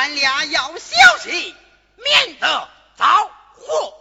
咱俩要小心，免得遭祸。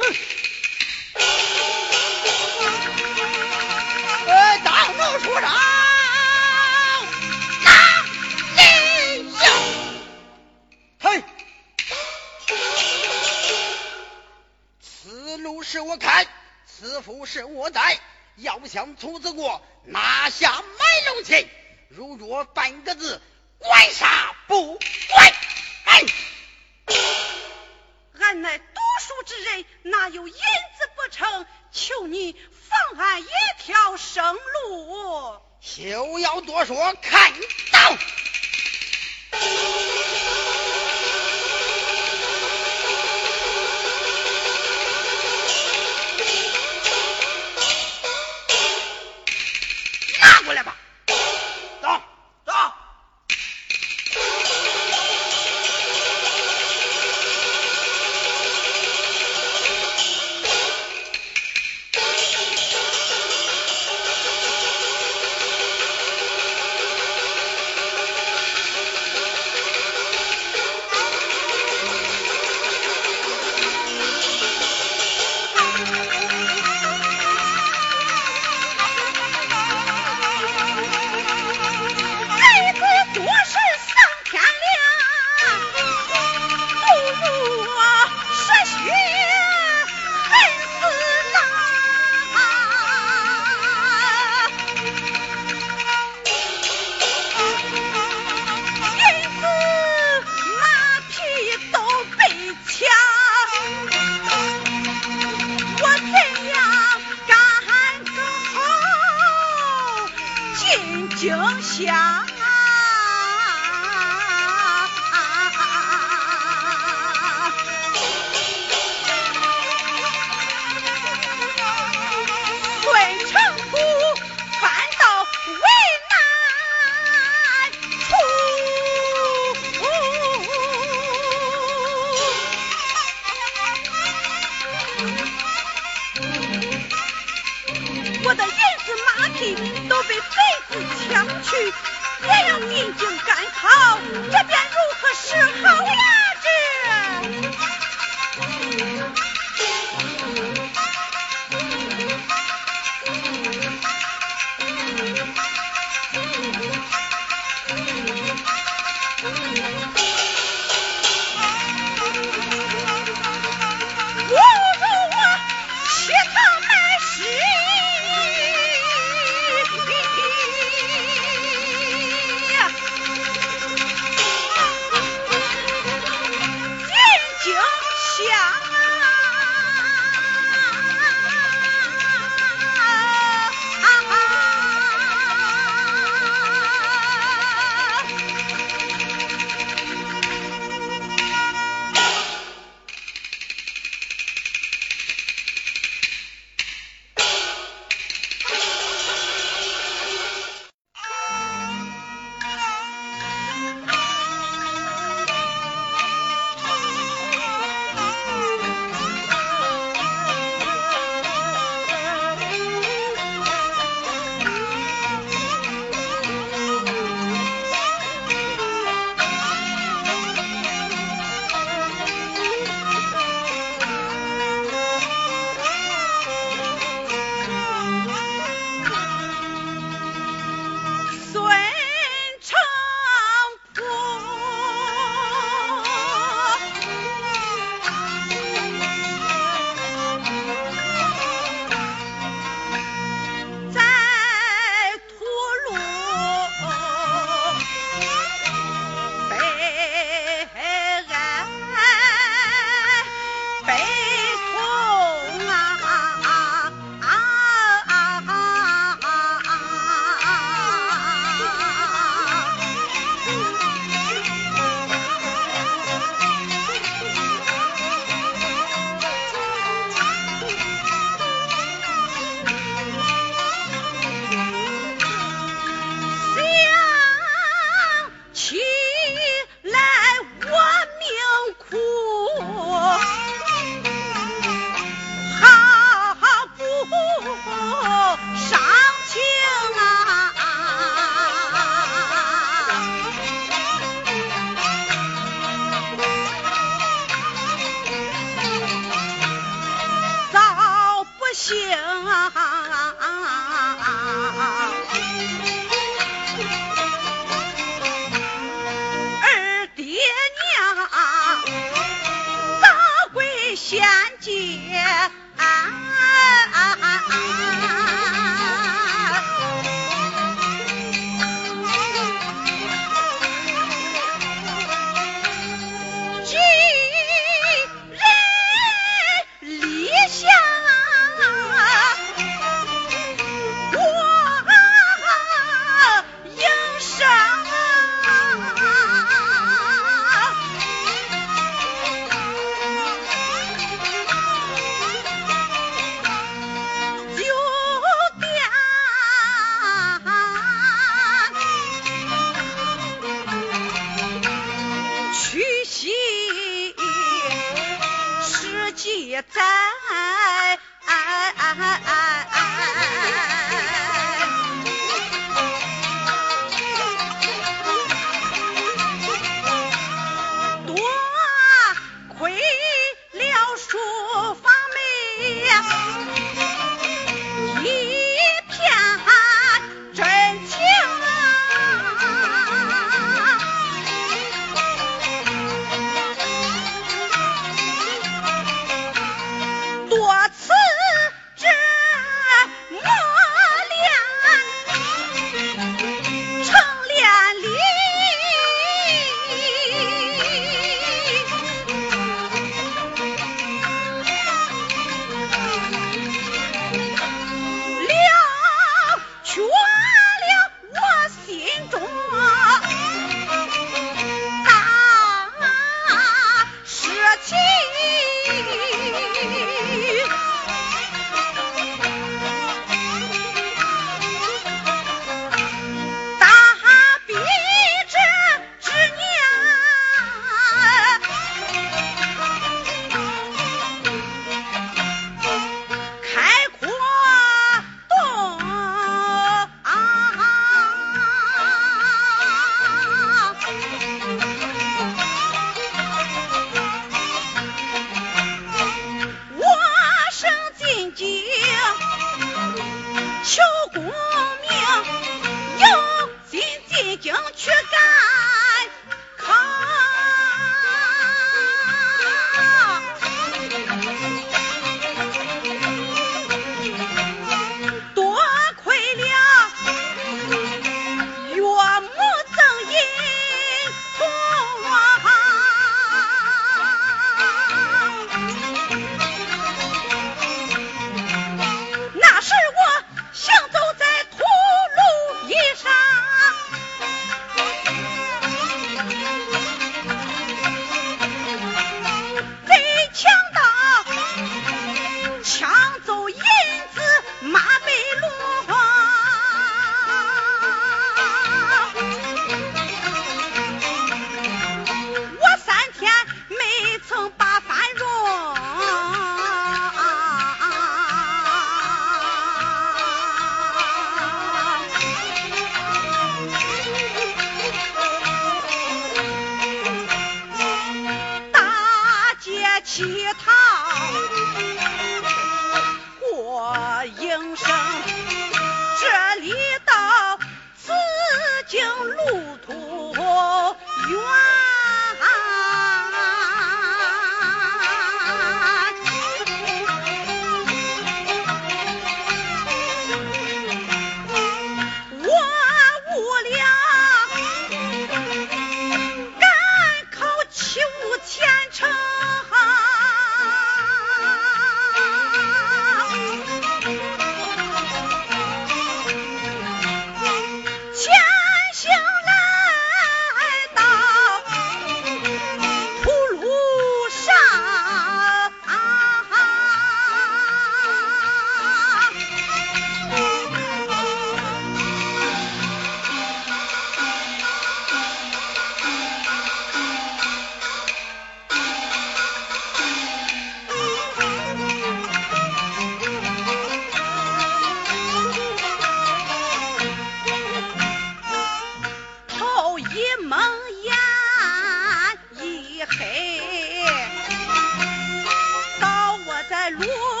落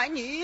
lại nhỉ?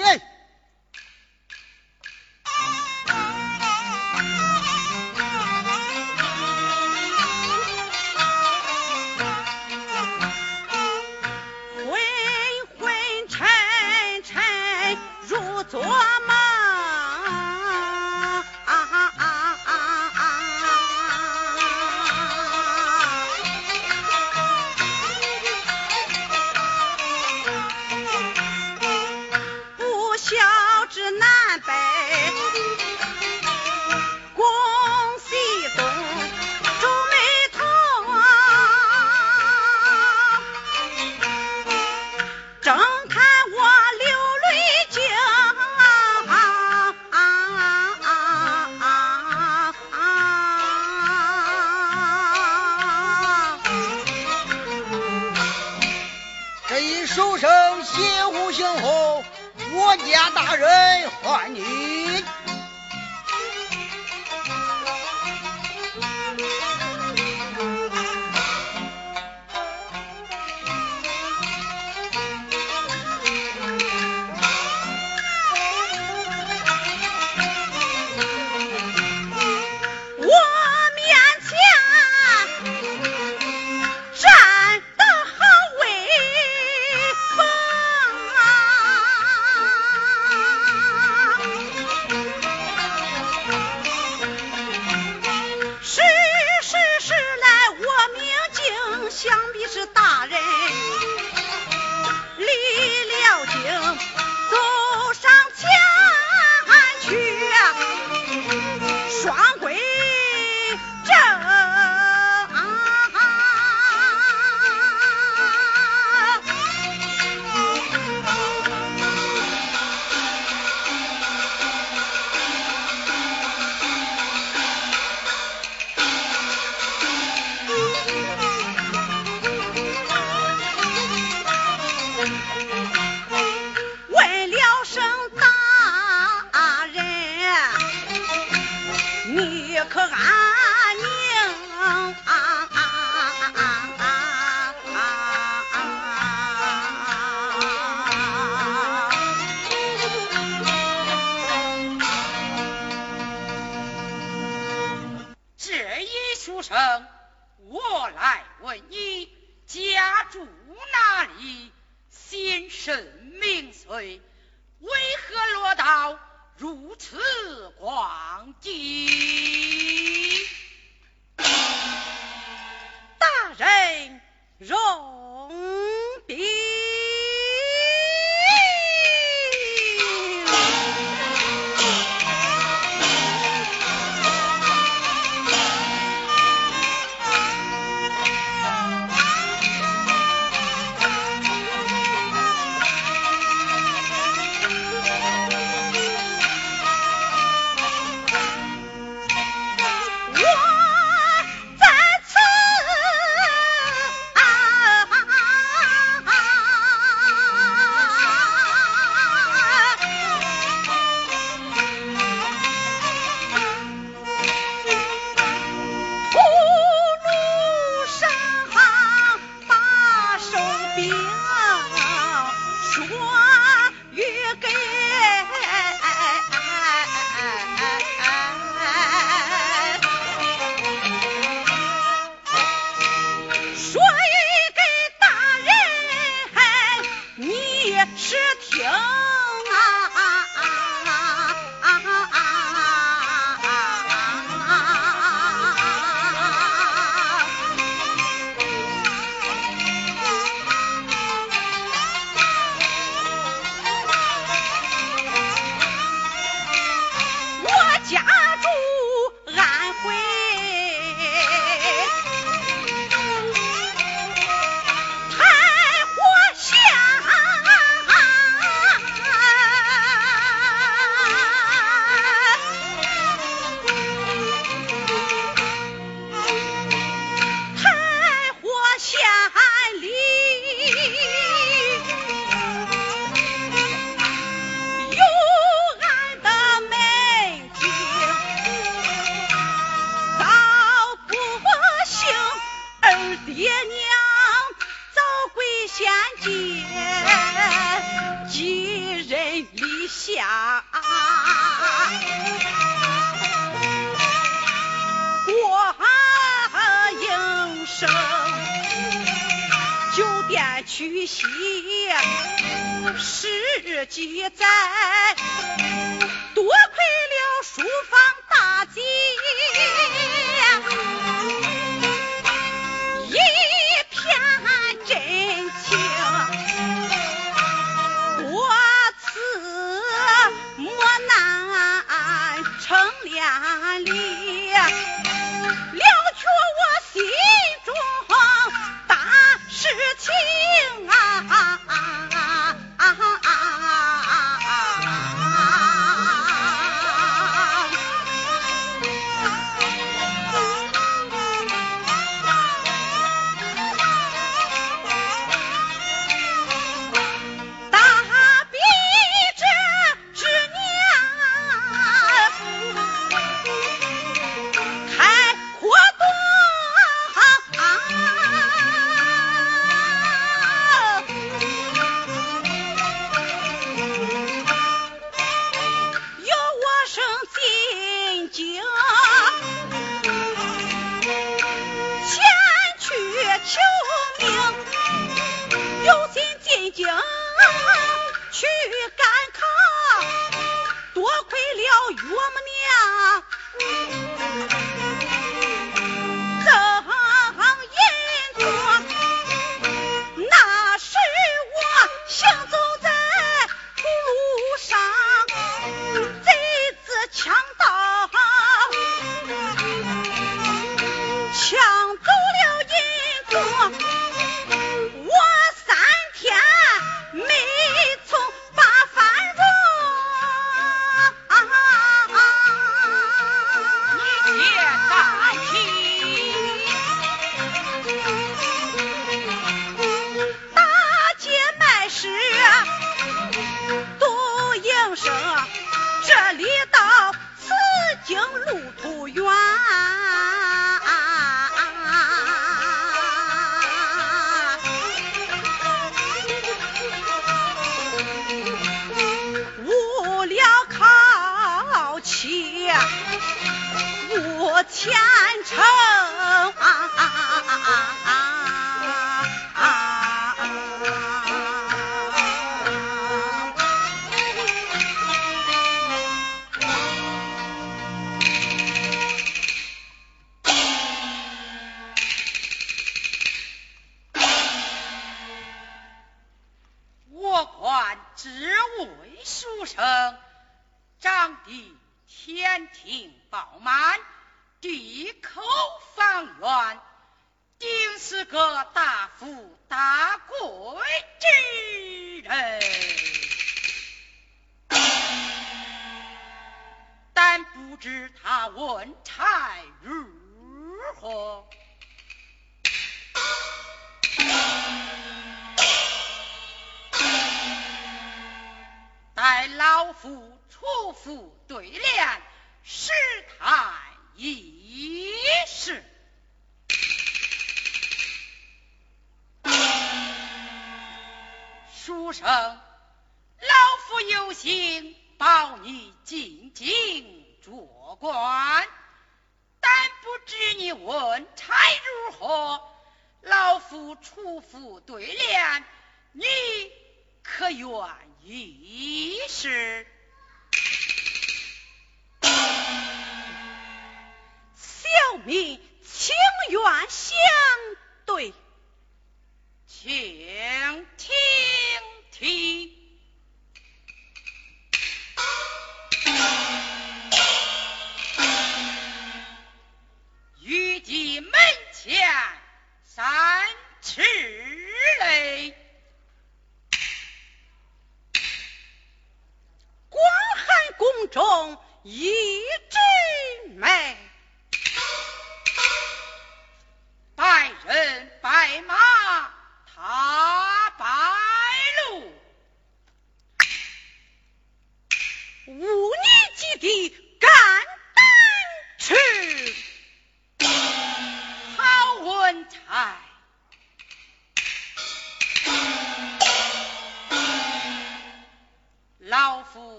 谢。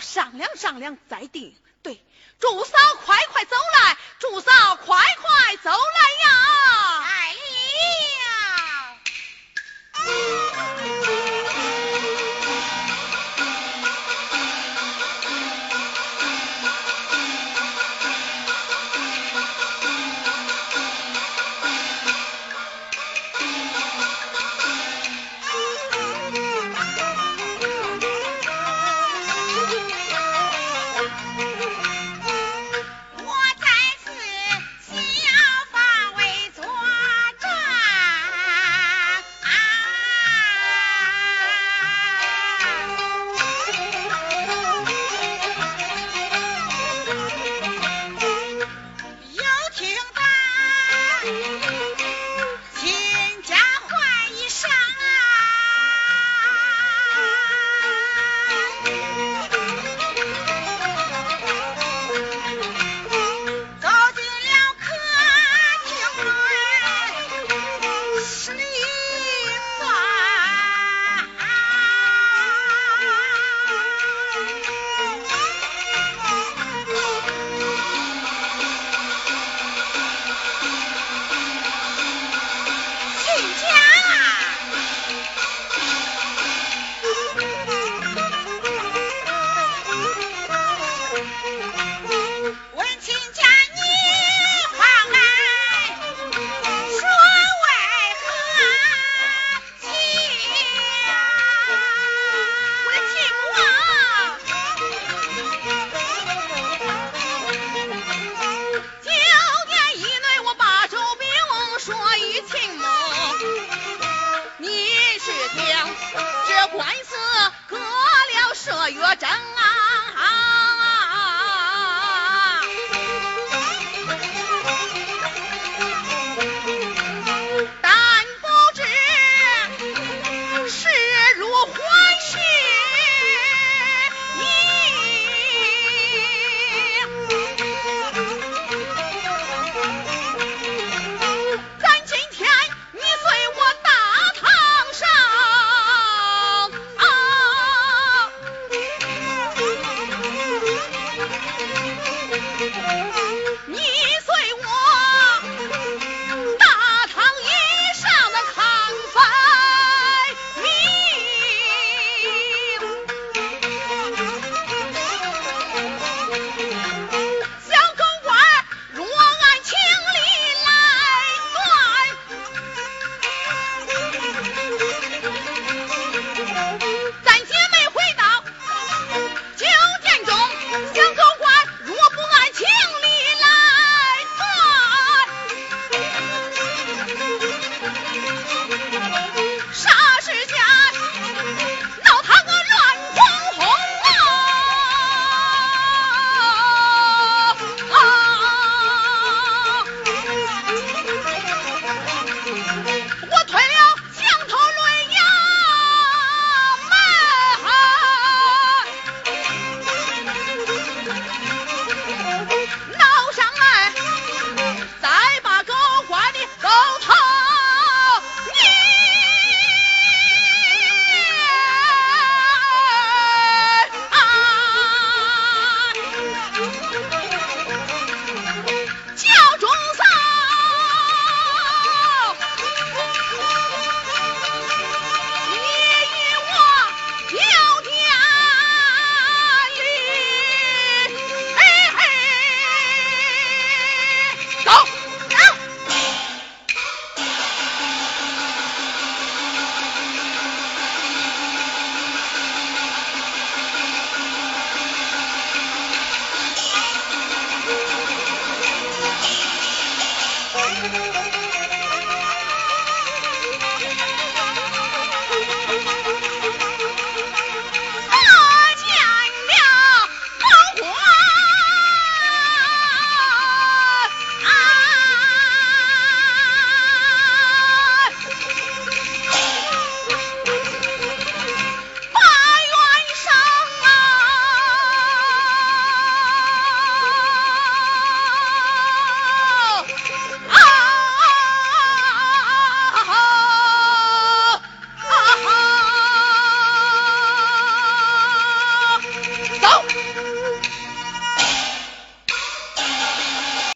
商量商量再定。